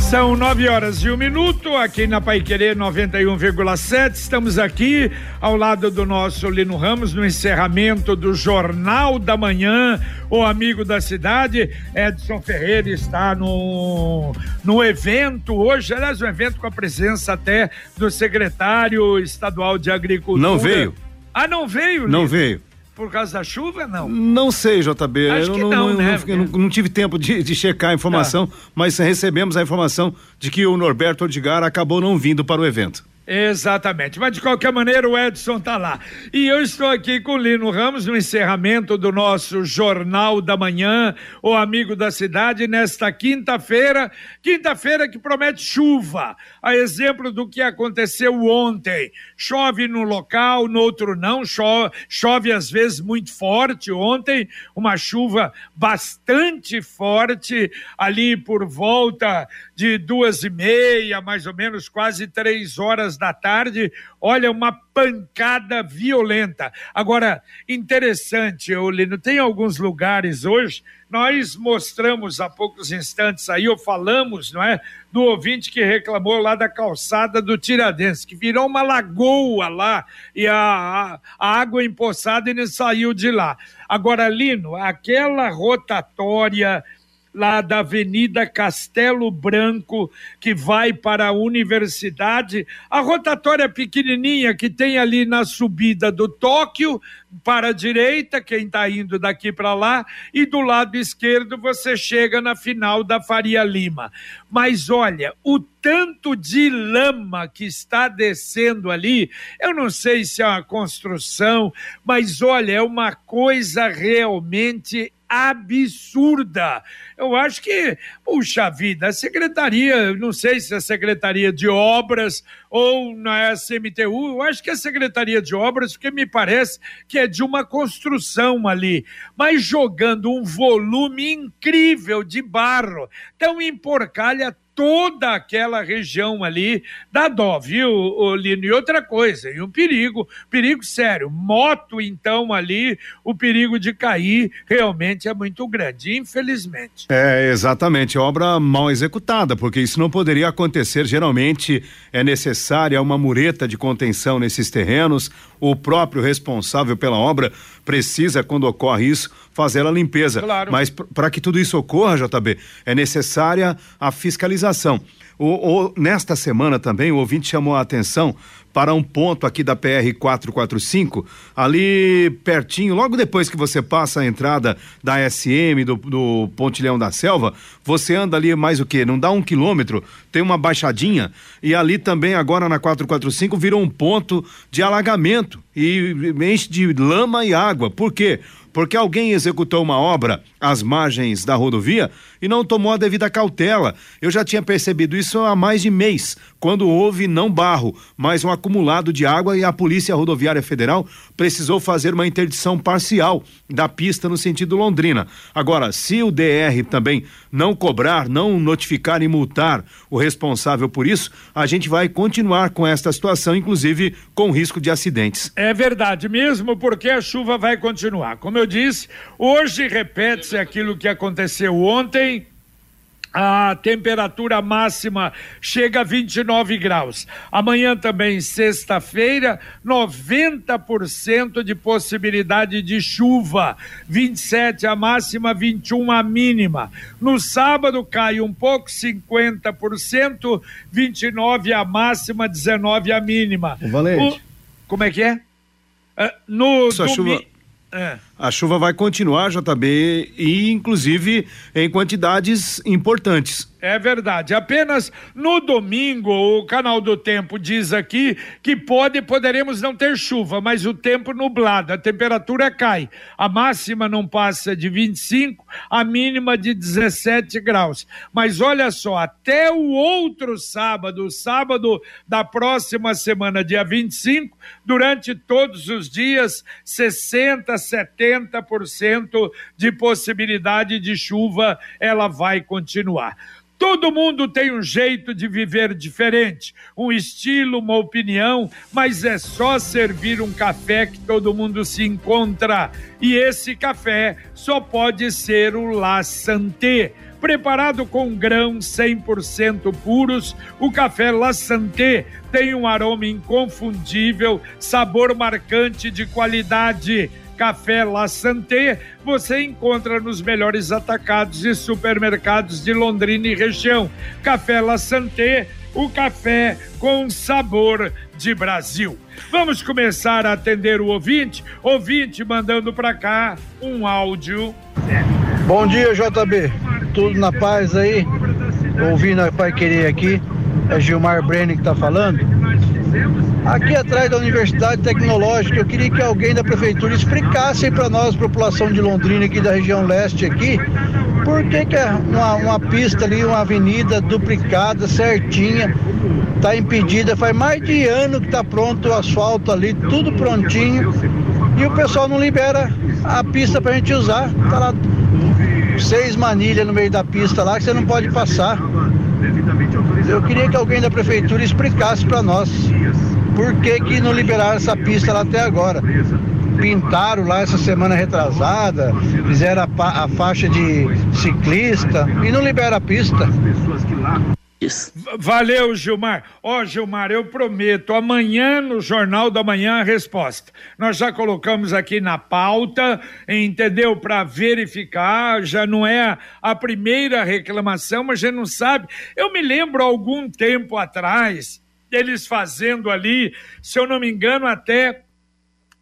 São nove horas e um minuto aqui na Pai Querer 91,7. Estamos aqui ao lado do nosso Lino Ramos no encerramento do Jornal da Manhã. O amigo da cidade, Edson Ferreira, está no, no evento hoje. Aliás, um evento com a presença até do secretário estadual de Agricultura. Não veio. Ah, não veio? Não veio. Por causa da chuva, não? Não sei, JB. Acho eu que não, não, né? não, não- não tive tempo de, de checar a informação, mas recebemos a informação de que o Norberto Odgar acabou não vindo para o evento. Exatamente, mas de qualquer maneira o Edson tá lá. E eu estou aqui com o Lino Ramos no encerramento do nosso Jornal da Manhã, o amigo da cidade, nesta quinta-feira, quinta-feira que promete chuva, a exemplo do que aconteceu ontem. Chove no local, no outro não, chove, chove às vezes muito forte. Ontem, uma chuva bastante forte, ali por volta de duas e meia, mais ou menos, quase três horas da tarde. Olha, uma pancada violenta. Agora, interessante, ô Lino, tem alguns lugares hoje, nós mostramos há poucos instantes aí, ou falamos, não é? Do ouvinte que reclamou lá da calçada do Tiradentes, que virou uma lagoa lá e a, a, a água empoçada e não saiu de lá. Agora, Lino, aquela rotatória lá da Avenida Castelo Branco, que vai para a universidade, a rotatória pequenininha que tem ali na subida do Tóquio, para a direita, quem está indo daqui para lá, e do lado esquerdo você chega na final da Faria Lima. Mas olha, o tanto de lama que está descendo ali, eu não sei se é uma construção, mas olha, é uma coisa realmente absurda. Eu acho que, puxa vida, a secretaria, não sei se é a secretaria de obras ou não é a CMTU, eu acho que é a secretaria de obras, porque me parece que é de uma construção ali, mas jogando um volume incrível de barro. Então emporcalha toda aquela região ali da dó, viu, Lino? E outra coisa, e um perigo, perigo sério. Moto, então, ali, o perigo de cair realmente é muito grande, infelizmente. É, exatamente, obra mal executada, porque isso não poderia acontecer. Geralmente é necessária uma mureta de contenção nesses terrenos. O próprio responsável pela obra precisa, quando ocorre isso, fazer a limpeza. Claro. Mas para que tudo isso ocorra, JB, é necessária a fiscalização. O, o- nesta semana também, o ouvinte chamou a atenção para um ponto aqui da PR 445, ali pertinho, logo depois que você passa a entrada da SM, do, do Pontilhão da Selva, você anda ali mais o quê? Não dá um quilômetro, tem uma baixadinha, e ali também, agora na 445, virou um ponto de alagamento e enche de lama e água. Por quê? Porque alguém executou uma obra às margens da rodovia e não tomou a devida cautela. Eu já tinha percebido isso há mais de mês, quando houve não barro, mas um acumulado de água e a Polícia Rodoviária Federal precisou fazer uma interdição parcial da pista no sentido Londrina. Agora, se o DR também não cobrar, não notificar e multar o responsável por isso, a gente vai continuar com esta situação, inclusive com risco de acidentes. É verdade mesmo, porque a chuva vai continuar. Como eu disse, hoje repete-se aquilo que aconteceu ontem. A temperatura máxima chega a 29 graus. Amanhã também, sexta-feira, 90% de possibilidade de chuva. 27 a máxima, 21 a mínima. No sábado cai um pouco, 50%, 29 a máxima, 19 a mínima. Valente. O- Como é que é? Ah, no Essa domi- chuva- É. A chuva vai continuar, JB, e inclusive em quantidades importantes. É verdade. Apenas no domingo, o canal do Tempo diz aqui que pode, poderemos não ter chuva, mas o tempo nublado, a temperatura cai. A máxima não passa de 25, a mínima de 17 graus. Mas olha só, até o outro sábado, sábado da próxima semana, dia 25, durante todos os dias, 60, 70% de possibilidade de chuva, ela vai continuar. Todo mundo tem um jeito de viver diferente, um estilo, uma opinião, mas é só servir um café que todo mundo se encontra. E esse café só pode ser o La Santé. Preparado com grãos 100% puros, o café La Santé tem um aroma inconfundível, sabor marcante de qualidade Café La Santé você encontra nos melhores atacados e supermercados de Londrina e região. Café La Santé, o café com sabor de Brasil. Vamos começar a atender o ouvinte, ouvinte mandando para cá um áudio. Bom dia, JB. Tudo na paz aí? Ouvindo a Pai Querer aqui. É Gilmar Brenner que está falando. Aqui atrás da Universidade Tecnológica, eu queria que alguém da prefeitura explicasse para nós, população de Londrina aqui da região leste aqui, por que, que é uma, uma pista ali, uma avenida duplicada, certinha, está impedida, faz mais de ano que está pronto o asfalto ali, tudo prontinho, e o pessoal não libera a pista para a gente usar. Tá lá seis manilhas no meio da pista lá que você não pode passar. Eu queria que alguém da prefeitura explicasse para nós por que, que não liberaram essa pista lá até agora. Pintaram lá essa semana retrasada, fizeram a, a faixa de ciclista e não liberaram a pista. Valeu, Gilmar. Ó, oh, Gilmar, eu prometo, amanhã no Jornal da Manhã a resposta. Nós já colocamos aqui na pauta, entendeu? Para verificar, já não é a primeira reclamação, mas gente não sabe. Eu me lembro algum tempo atrás, eles fazendo ali, se eu não me engano, até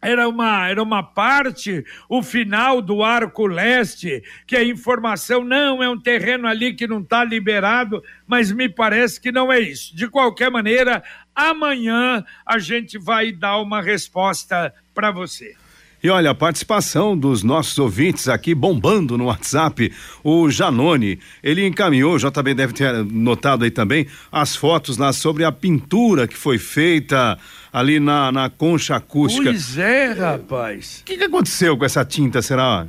era uma, era uma parte, o final do arco leste, que a informação não é um terreno ali que não está liberado, mas me parece que não é isso. De qualquer maneira, amanhã a gente vai dar uma resposta para você. E olha, a participação dos nossos ouvintes aqui bombando no WhatsApp. O Janone, ele encaminhou, já também deve ter notado aí também, as fotos lá sobre a pintura que foi feita ali na, na concha acústica. Pois é, rapaz. O que, que aconteceu com essa tinta, será?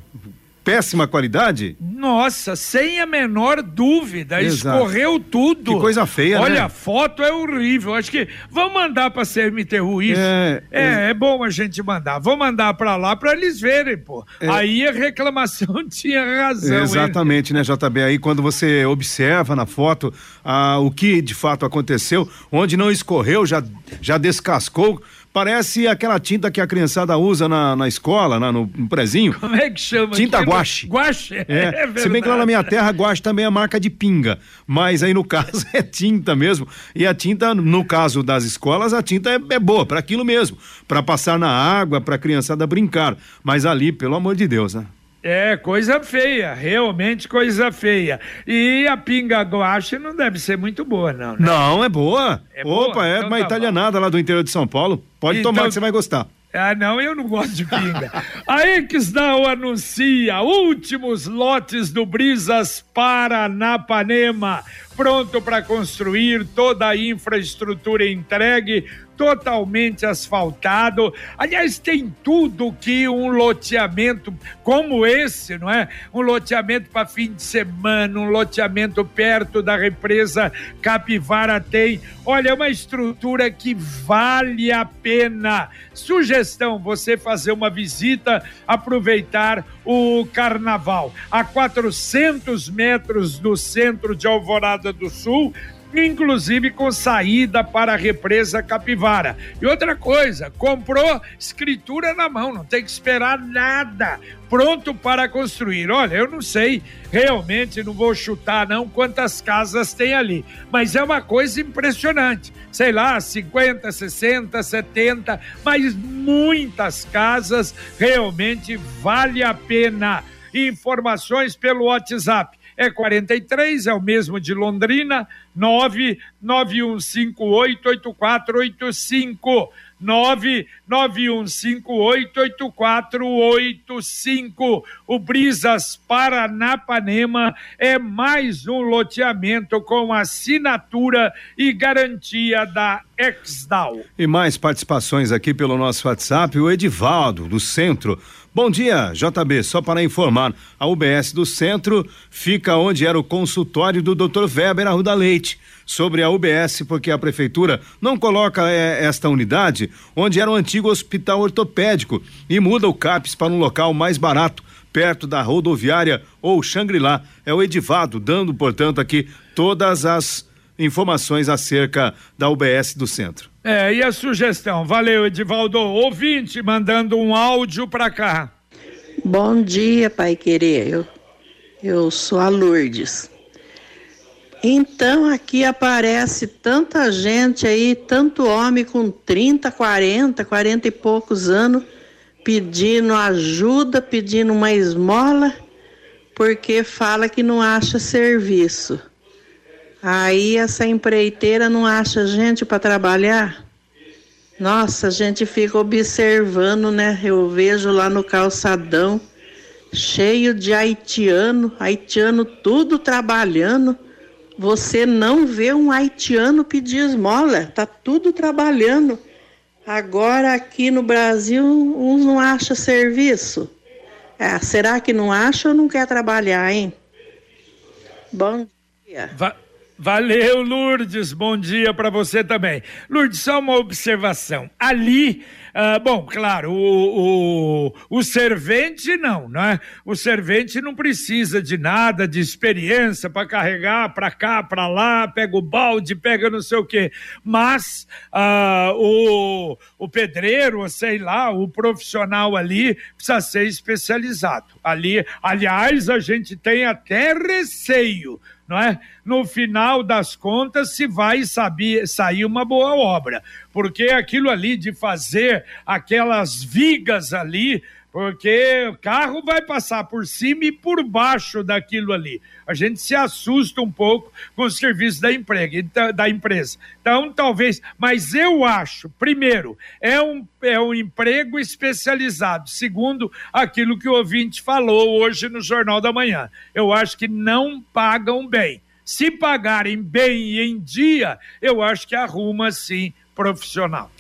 Péssima qualidade? Nossa, sem a menor dúvida, Exato. escorreu tudo. Que coisa feia, Olha, né? a foto é horrível. Acho que vamos mandar para CMTU isso. É, é, é, é, bom a gente mandar. Vamos mandar para lá para eles verem, pô. É. Aí a reclamação tinha razão. Exatamente, né, JB? Aí quando você observa na foto ah, o que de fato aconteceu, onde não escorreu, já, já descascou Parece aquela tinta que a criançada usa na, na escola, na, no, no prezinho. Como é que chama? Tinta guache. Guache, é, é Se bem que lá na minha terra, guache também é marca de pinga. Mas aí no caso é tinta mesmo. E a tinta, no caso das escolas, a tinta é, é boa, para aquilo mesmo. para passar na água, pra criançada brincar. Mas ali, pelo amor de Deus, né? É, coisa feia, realmente coisa feia. E a pinga guache não deve ser muito boa, não. Né? Não, é boa. É Opa, boa? é então uma tá italianada bom. lá do interior de São Paulo. Pode então... tomar que você vai gostar. Ah, não, eu não gosto de pinga. a Exdal anuncia últimos lotes do Brisas Paranapanema, pronto para construir toda a infraestrutura entregue totalmente asfaltado. Aliás, tem tudo que um loteamento como esse, não é? Um loteamento para fim de semana, um loteamento perto da represa Capivara tem. Olha, é uma estrutura que vale a pena. Sugestão: você fazer uma visita, aproveitar o carnaval. A 400 metros do centro de Alvorada do Sul, inclusive com saída para a represa Capivara. E outra coisa, comprou escritura na mão, não tem que esperar nada, pronto para construir. Olha, eu não sei, realmente não vou chutar não quantas casas tem ali, mas é uma coisa impressionante. Sei lá, 50, 60, 70, mas muitas casas realmente vale a pena. Informações pelo WhatsApp é 43, é o mesmo de Londrina, 991588485. 991588485. O Brisas Paranapanema é mais um loteamento com assinatura e garantia da Exdal. E mais participações aqui pelo nosso WhatsApp, o Edivaldo, do Centro. Bom dia, JB. Só para informar, a UBS do Centro fica onde era o consultório do Dr. Weber Arruda Leite. Sobre a UBS, porque a prefeitura não coloca é, esta unidade onde era o antigo hospital ortopédico e muda o CAPS para um local mais barato, perto da rodoviária ou Xangri-Lá. É o Edivado dando, portanto, aqui todas as informações acerca da UBS do centro. É, e a sugestão? Valeu, Edivaldo. Ouvinte mandando um áudio para cá. Bom dia, Pai Querer. Eu, eu sou a Lourdes. Então aqui aparece tanta gente aí, tanto homem com 30, 40, 40 e poucos anos, pedindo ajuda, pedindo uma esmola, porque fala que não acha serviço. Aí essa empreiteira não acha gente para trabalhar? Nossa, a gente fica observando, né? Eu vejo lá no calçadão cheio de haitiano, haitiano tudo trabalhando você não vê um haitiano pedir esmola, tá tudo trabalhando. Agora aqui no Brasil, uns não acha serviço. É, será que não acha ou não quer trabalhar, hein? Bom dia. Valeu, Lourdes. Bom dia para você também. Lourdes, só uma observação. Ali ah, bom, claro, o, o, o servente não, né? O servente não precisa de nada, de experiência para carregar para cá, para lá, pega o balde, pega não sei o quê. Mas ah, o, o pedreiro, sei lá, o profissional ali precisa ser especializado. Ali, aliás, a gente tem até receio não é? No final das contas, se vai saber, sair uma boa obra, porque aquilo ali de fazer aquelas vigas ali, porque o carro vai passar por cima e por baixo daquilo ali. A gente se assusta um pouco com o serviço da, emprega, então, da empresa. Então, talvez, mas eu acho, primeiro, é um, é um emprego especializado. Segundo, aquilo que o ouvinte falou hoje no Jornal da Manhã. Eu acho que não pagam bem. Se pagarem bem e em dia, eu acho que arruma sim profissional.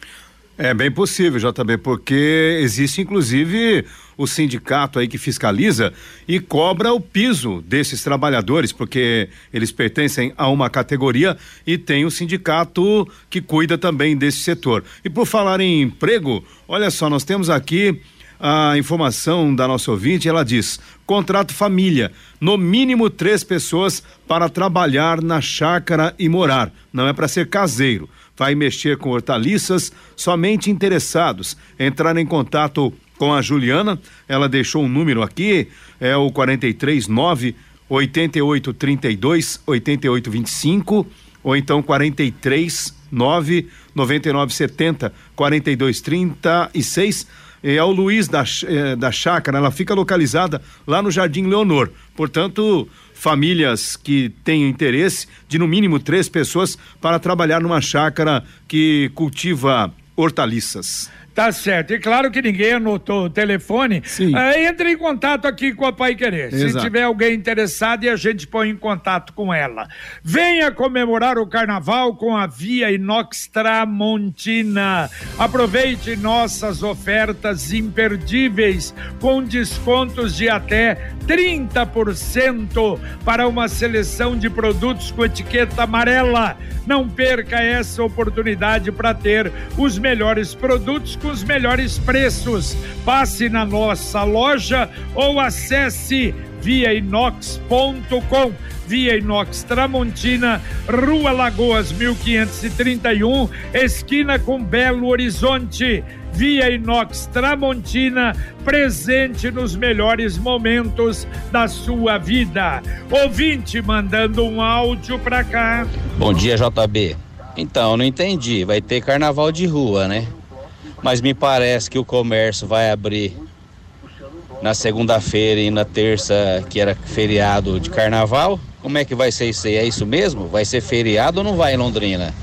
É bem possível, JB, porque existe inclusive o sindicato aí que fiscaliza e cobra o piso desses trabalhadores, porque eles pertencem a uma categoria e tem o sindicato que cuida também desse setor. E por falar em emprego, olha só, nós temos aqui a informação da nossa ouvinte, ela diz: contrato família, no mínimo três pessoas para trabalhar na chácara e morar. Não é para ser caseiro vai mexer com hortaliças, somente interessados entrar em contato com a Juliana. Ela deixou um número aqui, é o 439 8832 8825 ou então 43 9 9970 4236 é o Luiz da, é, da Chácara, ela fica localizada lá no Jardim Leonor. Portanto, famílias que tenham interesse de no mínimo três pessoas para trabalhar numa chácara que cultiva hortaliças. Tá certo. E claro que ninguém anotou o telefone. Sim. Uh, entre em contato aqui com a Pai Querer. Se tiver alguém interessado e a gente põe em contato com ela. Venha comemorar o carnaval com a Via Inox Tramontina. Aproveite nossas ofertas imperdíveis com descontos de até 30% para uma seleção de produtos com etiqueta amarela. Não perca essa oportunidade para ter os melhores produtos com os melhores preços. Passe na nossa loja ou acesse viainox.com. Via Inox Tramontina, Rua Lagoas 1531, esquina com Belo Horizonte. Via Inox Tramontina, presente nos melhores momentos da sua vida. Ouvinte mandando um áudio pra cá. Bom dia, JB. Então, não entendi. Vai ter carnaval de rua, né? Mas me parece que o comércio vai abrir na segunda-feira e na terça, que era feriado de carnaval Como é que vai ser isso aí? É isso mesmo? Vai ser feriado ou não vai em Londrina?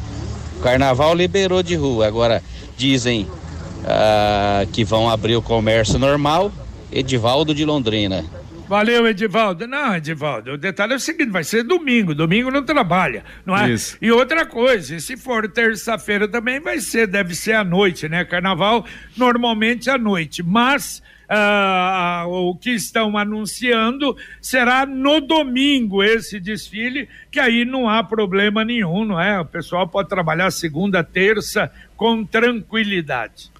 O carnaval liberou de rua. Agora dizem ah, que vão abrir o comércio normal. Edivaldo de Londrina. Valeu, Edivaldo. Não, Edivaldo, o detalhe é o seguinte: vai ser domingo. Domingo não trabalha, não é? Isso. E outra coisa, se for terça-feira também vai ser, deve ser à noite, né? Carnaval normalmente à noite. Mas. ah, ah, o que estão anunciando será no domingo esse desfile, que aí não há problema nenhum, não é? O pessoal pode trabalhar segunda, terça com tranquilidade.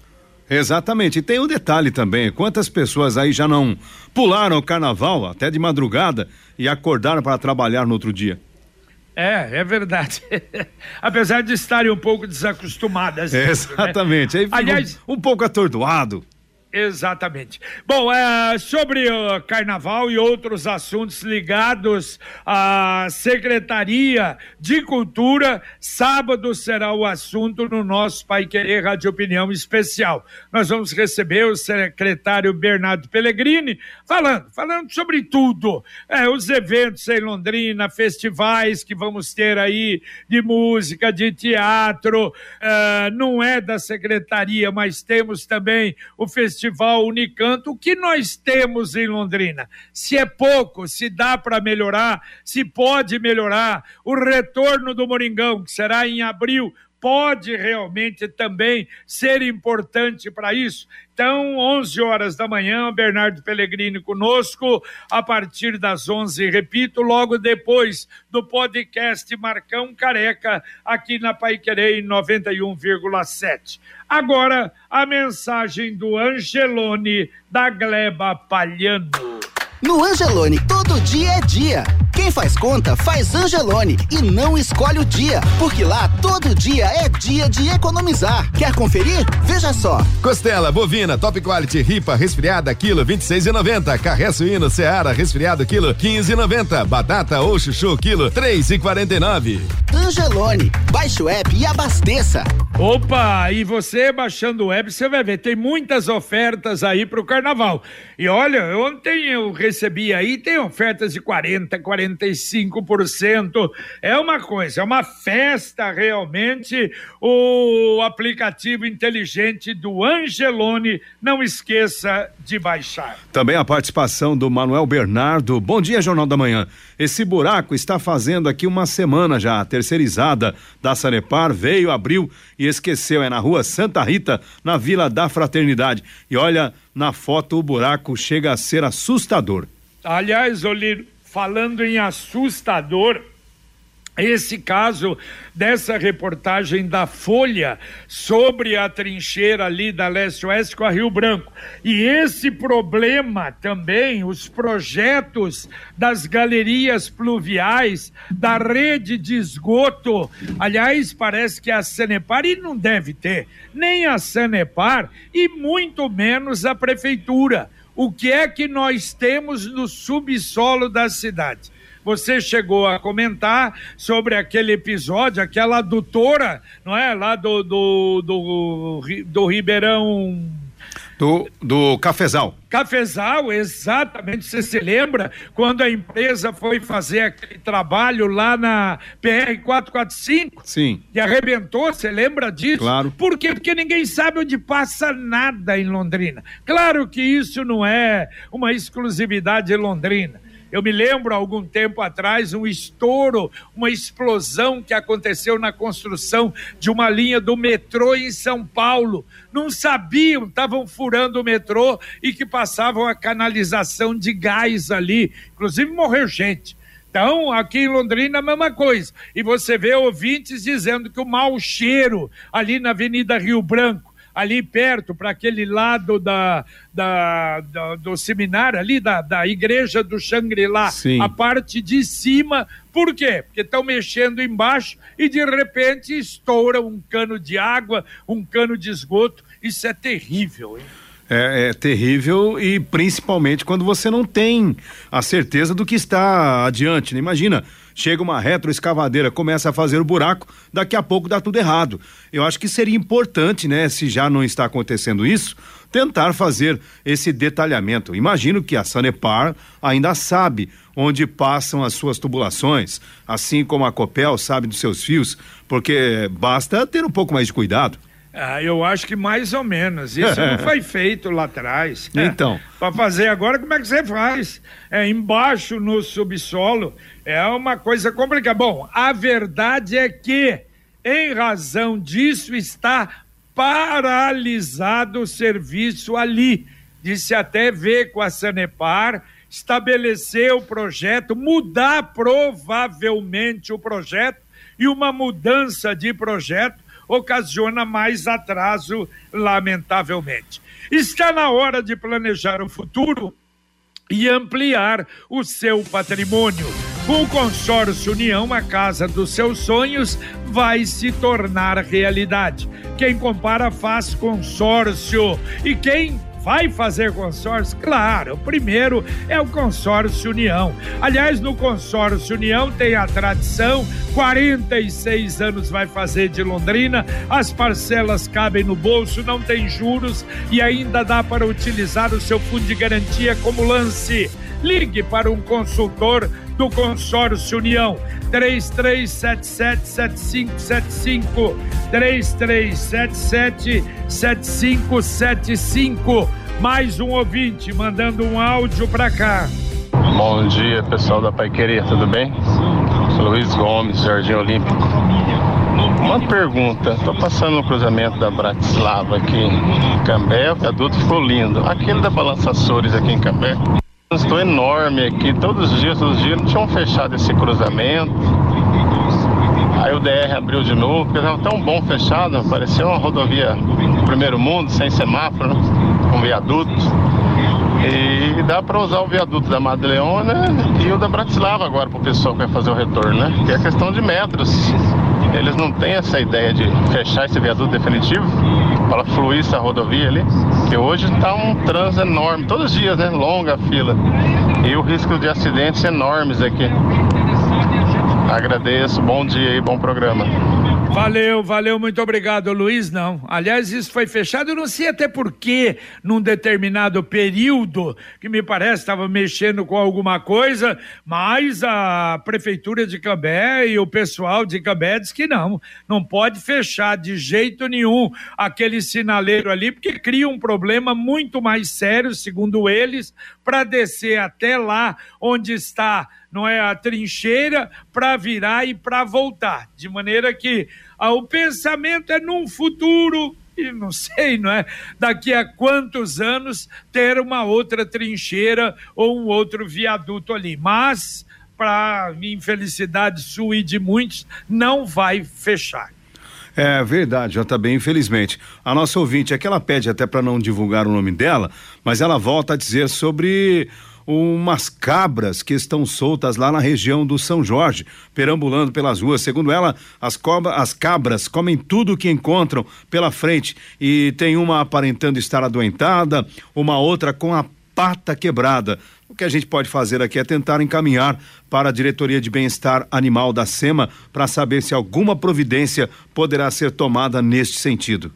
Exatamente. E tem um detalhe também: quantas pessoas aí já não pularam o carnaval até de madrugada e acordaram para trabalhar no outro dia? É, é verdade. Apesar de estarem um pouco desacostumadas. né? Exatamente. Aí fica Aliás, um, um pouco atordoado. Exatamente. Bom, é, sobre o carnaval e outros assuntos ligados à Secretaria de Cultura, sábado será o assunto no nosso Pai Querer Rádio Opinião Especial. Nós vamos receber o secretário Bernardo Pellegrini falando, falando sobre tudo. É, os eventos em Londrina, festivais que vamos ter aí de música, de teatro, é, não é da secretaria, mas temos também o Festival Unicanto. O que nós temos em Londrina? Se é pouco, se dá para melhorar, se pode melhorar. O retorno do Moringão, que será em abril, pode realmente também ser importante para isso. Então, 11 horas da manhã, Bernardo Pellegrini conosco, a partir das 11, repito, logo depois do podcast Marcão Careca, aqui na Pai Querer 91,7. Agora, a mensagem do Angelone, da Gleba Palhano. No Angelone, todo dia é dia. Quem faz conta, faz Angelone e não escolhe o dia, porque lá todo dia é dia de economizar. Quer conferir? Veja só. Costela bovina top quality ripa resfriada quilo 26,90. Carré suíno Seara resfriado quilo 15,90. Batata ou chuchu quilo 3,49. Angelone, baixe o app e abasteça. Opa, e você baixando o web, você vai ver, tem muitas ofertas aí para o carnaval. E olha, ontem eu recebi aí, tem ofertas de 40, 45%. É uma coisa, é uma festa realmente. O aplicativo inteligente do Angelone, não esqueça de baixar. Também a participação do Manuel Bernardo. Bom dia, Jornal da Manhã. Esse buraco está fazendo aqui uma semana já. A terceirizada da Sanepar veio, abriu e esqueceu. É na rua Santa Rita, na Vila da Fraternidade. E olha, na foto o buraco chega a ser assustador. Aliás, Olino, falando em assustador, esse caso dessa reportagem da Folha sobre a trincheira ali da Leste-Oeste com a Rio Branco. E esse problema também, os projetos das galerias pluviais, da rede de esgoto. Aliás, parece que a Sanepar, e não deve ter, nem a Sanepar e muito menos a Prefeitura. O que é que nós temos no subsolo da cidade? Você chegou a comentar sobre aquele episódio, aquela adutora, não é? Lá do, do, do, do Ribeirão. Do, do Cafezal. Cafezal, exatamente. Você se lembra quando a empresa foi fazer aquele trabalho lá na PR 445? Sim. E arrebentou, você lembra disso? Claro. Por quê? Porque ninguém sabe onde passa nada em Londrina. Claro que isso não é uma exclusividade de Londrina. Eu me lembro, algum tempo atrás, um estouro, uma explosão que aconteceu na construção de uma linha do metrô em São Paulo. Não sabiam, estavam furando o metrô e que passavam a canalização de gás ali. Inclusive morreu gente. Então, aqui em Londrina, a mesma coisa. E você vê ouvintes dizendo que o mau cheiro ali na Avenida Rio Branco, ali perto, para aquele lado da, da, da- do seminário, ali da, da igreja do Xangri-Lá, a parte de cima. Por quê? Porque estão mexendo embaixo e de repente estoura um cano de água, um cano de esgoto. Isso é terrível, hein? É, é terrível e principalmente quando você não tem a certeza do que está adiante. Né? Imagina, chega uma retroescavadeira, começa a fazer o buraco, daqui a pouco dá tudo errado. Eu acho que seria importante, né, se já não está acontecendo isso, tentar fazer esse detalhamento. Imagino que a Sanepar ainda sabe onde passam as suas tubulações, assim como a Copel sabe dos seus fios, porque basta ter um pouco mais de cuidado. Ah, eu acho que mais ou menos. Isso não foi feito lá atrás. Então. Para fazer agora, como é que você faz? É embaixo no subsolo. É uma coisa complicada. Bom, a verdade é que, em razão disso, está paralisado o serviço ali. Disse até ver com a Sanepar, estabelecer o projeto, mudar provavelmente o projeto e uma mudança de projeto ocasiona mais atraso, lamentavelmente. Está na hora de planejar o futuro e ampliar o seu patrimônio. Com o consórcio União, a casa dos seus sonhos vai se tornar realidade. Quem compara faz consórcio e quem vai fazer consórcio? Claro, o primeiro é o consórcio União. Aliás, no consórcio União tem a tradição, 46 anos vai fazer de Londrina, as parcelas cabem no bolso, não tem juros e ainda dá para utilizar o seu fundo de garantia como lance. Ligue para um consultor do Consórcio União. 33777575 33777575 mais um ouvinte mandando um áudio para cá. Bom dia, pessoal da Paiqueria, tudo bem? Luiz Gomes, Jardim Olímpico. Uma pergunta, estou passando no cruzamento da Bratislava aqui em Cambé, o viaduto ficou lindo. Aquele da Balança Açores aqui em Cambé, Estou enorme aqui, todos os dias, todos os dias, não tinham fechado esse cruzamento. Aí o DR abriu de novo, porque estava tão bom fechado, parecia uma rodovia primeiro mundo, sem semáforo, com viaduto. E dá para usar o viaduto da Madeleona e o da Bratislava agora para o pessoal que vai fazer o retorno, né? Que é questão de metros. Eles não têm essa ideia de fechar esse viaduto definitivo para fluir essa rodovia ali, que hoje está um trânsito enorme, todos os dias, né? Longa fila. E o risco de acidentes enormes aqui. Agradeço, bom dia e bom programa. Valeu, valeu, muito obrigado, Luiz. Não, aliás, isso foi fechado. Eu não sei até porquê, num determinado período, que me parece estava mexendo com alguma coisa, mas a prefeitura de Cambé e o pessoal de Cambé diz que não, não pode fechar de jeito nenhum aquele sinaleiro ali, porque cria um problema muito mais sério, segundo eles, para descer até lá onde está não é a trincheira para virar e para voltar, de maneira que ah, o pensamento é num futuro e não sei, não é? Daqui a quantos anos ter uma outra trincheira ou um outro viaduto ali, mas para infelicidade sua e de muitos não vai fechar. É verdade, já está bem, infelizmente. A nossa ouvinte, é que ela pede até para não divulgar o nome dela, mas ela volta a dizer sobre umas cabras que estão soltas lá na região do São Jorge, perambulando pelas ruas. Segundo ela, as, cobra, as cabras comem tudo que encontram pela frente e tem uma aparentando estar adoentada, uma outra com a pata quebrada. O que a gente pode fazer aqui é tentar encaminhar para a Diretoria de Bem-Estar Animal da SEMA para saber se alguma providência poderá ser tomada neste sentido.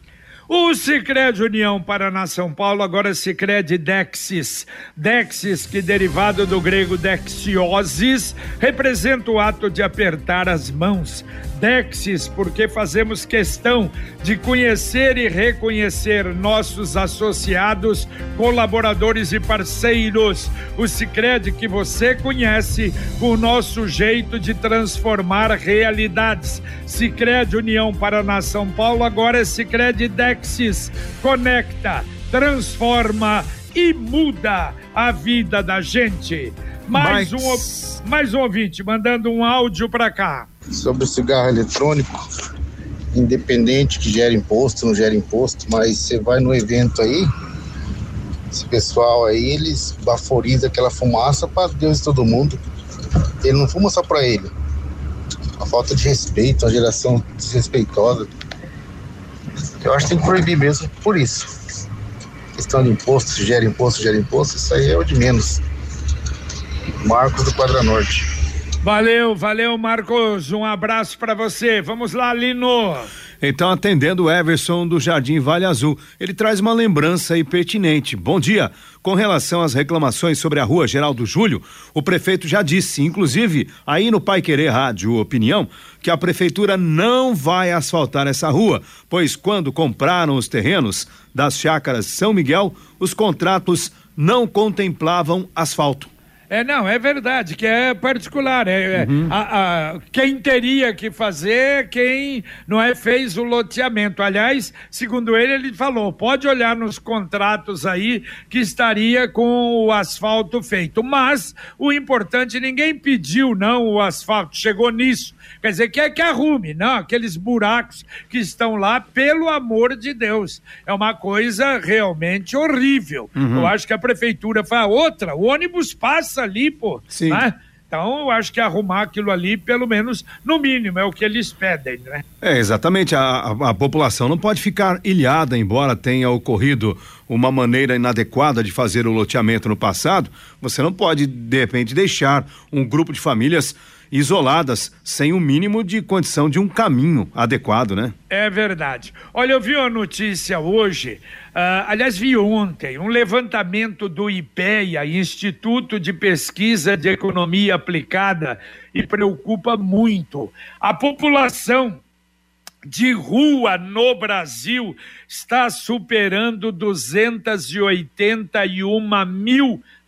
O Sicredi União Paraná São Paulo, agora Sicredi Dexis. Dexis, que derivado do grego dexiosis, representa o ato de apertar as mãos. Dexis, porque fazemos questão de conhecer e reconhecer nossos associados, colaboradores e parceiros. O Sicredi que você conhece, o nosso jeito de transformar realidades. Sicredi União Paraná São Paulo, agora é Sicredi Dexis. Conecta, transforma e muda a vida da gente. Mais um, mais um ouvinte mandando um áudio para cá. Sobre o cigarro eletrônico, independente que gera imposto, não gera imposto, mas você vai no evento aí, esse pessoal aí, eles vaporizam aquela fumaça para Deus e todo mundo. Ele não fuma só para ele. A falta de respeito, a geração desrespeitosa. Eu acho que tem que proibir mesmo por isso. Questão de imposto, se gera imposto, gera imposto, isso aí é o de menos. Marcos do Quadra Norte. Valeu, valeu, Marcos. Um abraço para você. Vamos lá, Lino. Então, atendendo o Everson do Jardim Vale Azul, ele traz uma lembrança aí pertinente. Bom dia. Com relação às reclamações sobre a rua Geraldo Júlio, o prefeito já disse, inclusive aí no Pai Querer Rádio Opinião, que a prefeitura não vai asfaltar essa rua, pois quando compraram os terrenos das chácaras São Miguel, os contratos não contemplavam asfalto. É, não, é verdade, que é particular. É, é Uhum. a- a- quem teria que fazer, quem não é, fez o loteamento. Aliás, segundo ele, ele falou: pode olhar nos contratos aí que estaria com o asfalto feito. Mas o importante, ninguém pediu, não, o asfalto, chegou nisso. Quer dizer, quer que arrume, não, aqueles buracos que estão lá, pelo amor de Deus. É uma coisa realmente horrível. Uhum. Eu acho que a prefeitura fala outra, o ônibus passa ali, pô. Sim. né? Então, eu acho que arrumar aquilo ali, pelo menos, no mínimo, é o que eles pedem, né? É, exatamente. A, a, a população não pode ficar ilhada, embora tenha ocorrido uma maneira inadequada de fazer o loteamento no passado. Você não pode, de repente, deixar um grupo de famílias isoladas sem o mínimo de condição de um caminho adequado, né? É verdade. Olha, eu vi uma notícia hoje, ah, aliás, vi ontem, um levantamento do IPEA, Instituto de Pesquisa de Economia Aplicada, e preocupa muito. A população de rua no Brasil está superando 281 mil pessoas.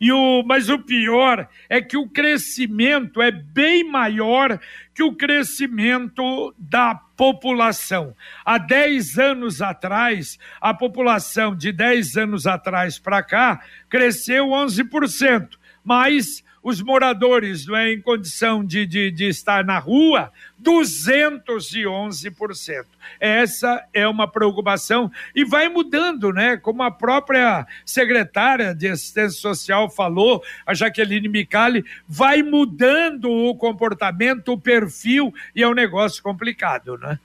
E o, mas o pior é que o crescimento é bem maior que o crescimento da população. Há 10 anos atrás, a população de 10 anos atrás para cá cresceu 11%, mas os moradores não é, em condição de, de, de estar na rua, 211%. Essa é uma preocupação e vai mudando, né? Como a própria secretária de assistência social falou, a Jaqueline Micali, vai mudando o comportamento, o perfil e é um negócio complicado, né?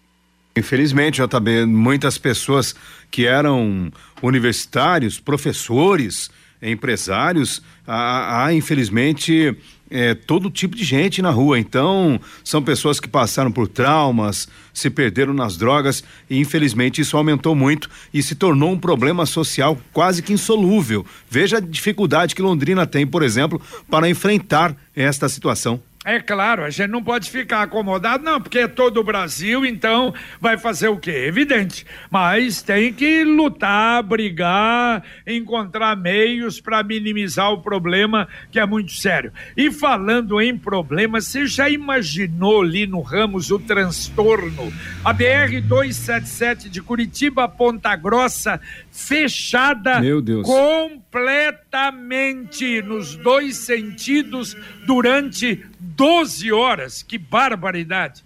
Infelizmente, JB, muitas pessoas que eram universitários, professores, empresários, há, há, infelizmente é, todo tipo de gente na rua. Então, são pessoas que passaram por traumas, se perderam nas drogas e infelizmente isso aumentou muito e se tornou um problema social quase que insolúvel. Veja a dificuldade que Londrina tem, por exemplo, para enfrentar esta situação. É claro, a gente não pode ficar acomodado, não, porque é todo o Brasil, então vai fazer o quê? Evidente. Mas tem que lutar, brigar, encontrar meios para minimizar o problema, que é muito sério. E falando em problema, você já imaginou ali no Ramos o transtorno? A BR-277 de Curitiba a Ponta Grossa fechada Meu Deus. completamente nos dois sentidos durante 12 horas. Que barbaridade!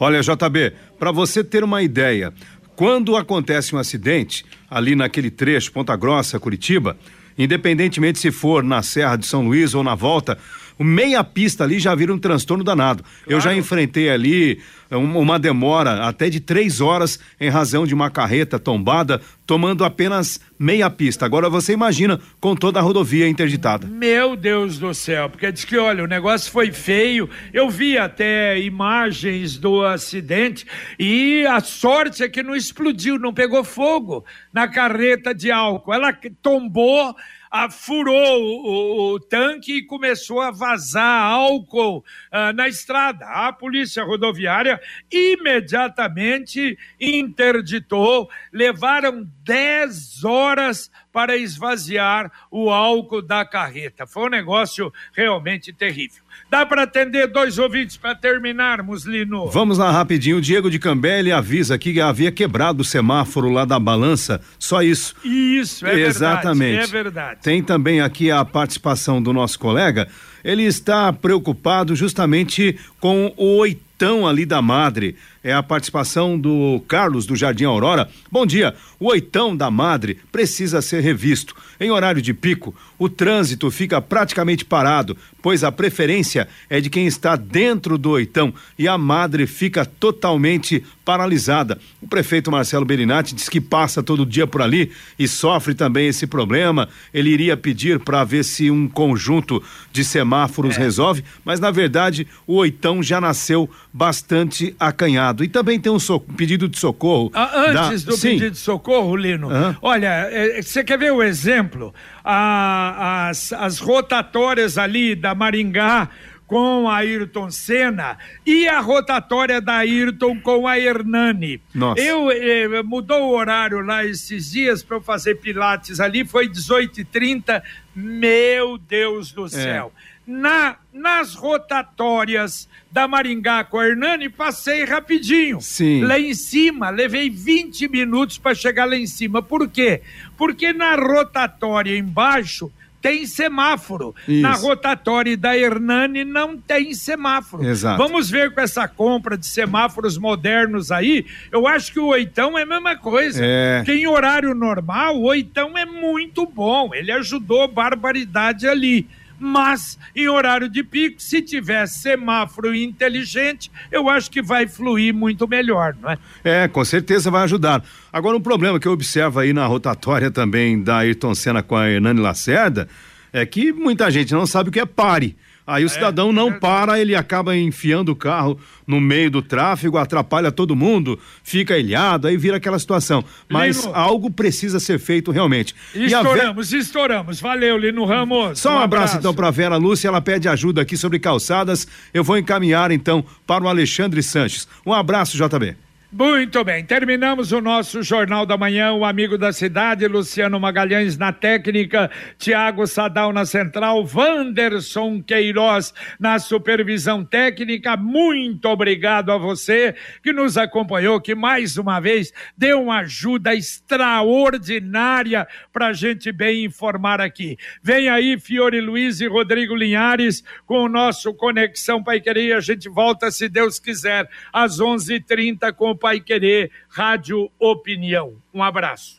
Olha, JB, para você ter uma ideia, quando acontece um acidente ali naquele trecho Ponta Grossa, Curitiba, independentemente se for na Serra de São Luís ou na volta, meia pista ali já vira um transtorno danado. Eu já enfrentei ali um- uma demora até de três horas em razão de uma carreta tombada, tomando apenas meia pista. Agora você imagina com toda a rodovia interditada. Meu Deus do céu, porque diz que, olha, o negócio foi feio. Eu vi até imagens do acidente e a sorte é que não explodiu, não pegou fogo na carreta de álcool. Ela tombou, ah, furou o, o- o tanque e começou a vazar álcool ah, na estrada. A polícia rodoviária imediatamente interditou, levaram 10 horas para esvaziar o álcool da carreta. Foi um negócio realmente terrível. Dá para atender dois ouvintes para terminarmos, Lino? Vamos lá rapidinho. O Diego de Cambé avisa aqui que havia quebrado o semáforo lá da balança. Só isso. Isso, é Exatamente. verdade. É verdade. Tem também aqui a participação do nosso colega. Ele está preocupado justamente com o oitão ali da Madre. É a participação do Carlos do Jardim Aurora. Bom dia. O oitão da Madre precisa ser revisto. Em horário de pico, o trânsito fica praticamente parado, pois a preferência é de quem está dentro do oitão e a Madre fica totalmente paralisada. O prefeito Marcelo Berinatti diz que passa todo dia por ali e sofre também esse problema. Ele iria pedir para ver se um conjunto de semáforos é. resolve, mas na verdade o oitão já nasceu bastante acanhado. E também tem um, so um pedido de socorro. Ah, antes da... do Sim. pedido de socorro, Lino, olha, é, você quer ver o exemplo? Ah, as, as rotatórias ali da Maringá com a Ayrton Senna e a rotatória da Ayrton com a Hernani. Nossa. Eu eh, mudou o horário lá esses dias para eu fazer pilates ali, foi 18h30. Meu Deus do é. céu. É. Na, nas rotatórias da Maringá com a Hernani, passei rapidinho. Sim. Lá em cima, levei 20 minutos para chegar lá em cima. Por quê? Porque na rotatória embaixo tem semáforo. Isso. Na rotatória da Hernani não tem semáforo. Exato. Vamos ver com essa compra de semáforos modernos aí. Eu acho que o oitão é a mesma coisa. É. Que em horário normal, o oitão é muito bom. Ele ajudou barbaridade ali mas em horário de pico, se tiver semáforo inteligente, eu acho que vai fluir muito melhor, não é? É, com certeza vai ajudar. Agora, um problema que eu observo aí na rotatória também da Ayrton Senna com a Hernani Lacerda é que muita gente não sabe o que é pare. Aí o é, cidadão não para, ele acaba enfiando o carro no meio do tráfego, atrapalha todo mundo, fica ilhado, aí vira aquela situação. Mas Lino, algo precisa ser feito realmente. Estouramos, Ve... estouramos. Valeu, Lino Ramos. Só um, um abraço, abraço então para Vera Lúcia, ela pede ajuda aqui sobre calçadas. Eu vou encaminhar então para o Alexandre Sanches. Um abraço, JB. Muito bem, terminamos o nosso Jornal da Manhã, o amigo da cidade, Luciano Magalhães na técnica, Tiago Sadal na central, Vanderson Queiroz na supervisão técnica. Muito obrigado a você que nos acompanhou, que mais uma vez deu uma ajuda extraordinária para a gente bem informar aqui. Vem aí Fiore Luiz e Rodrigo Linhares com o nosso Conexão Pai Querer. A gente volta, se Deus quiser, às 11:30 com Pai Querer Rádio Opinião. Um abraço.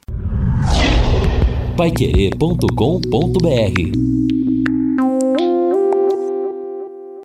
Paiquerê.com.br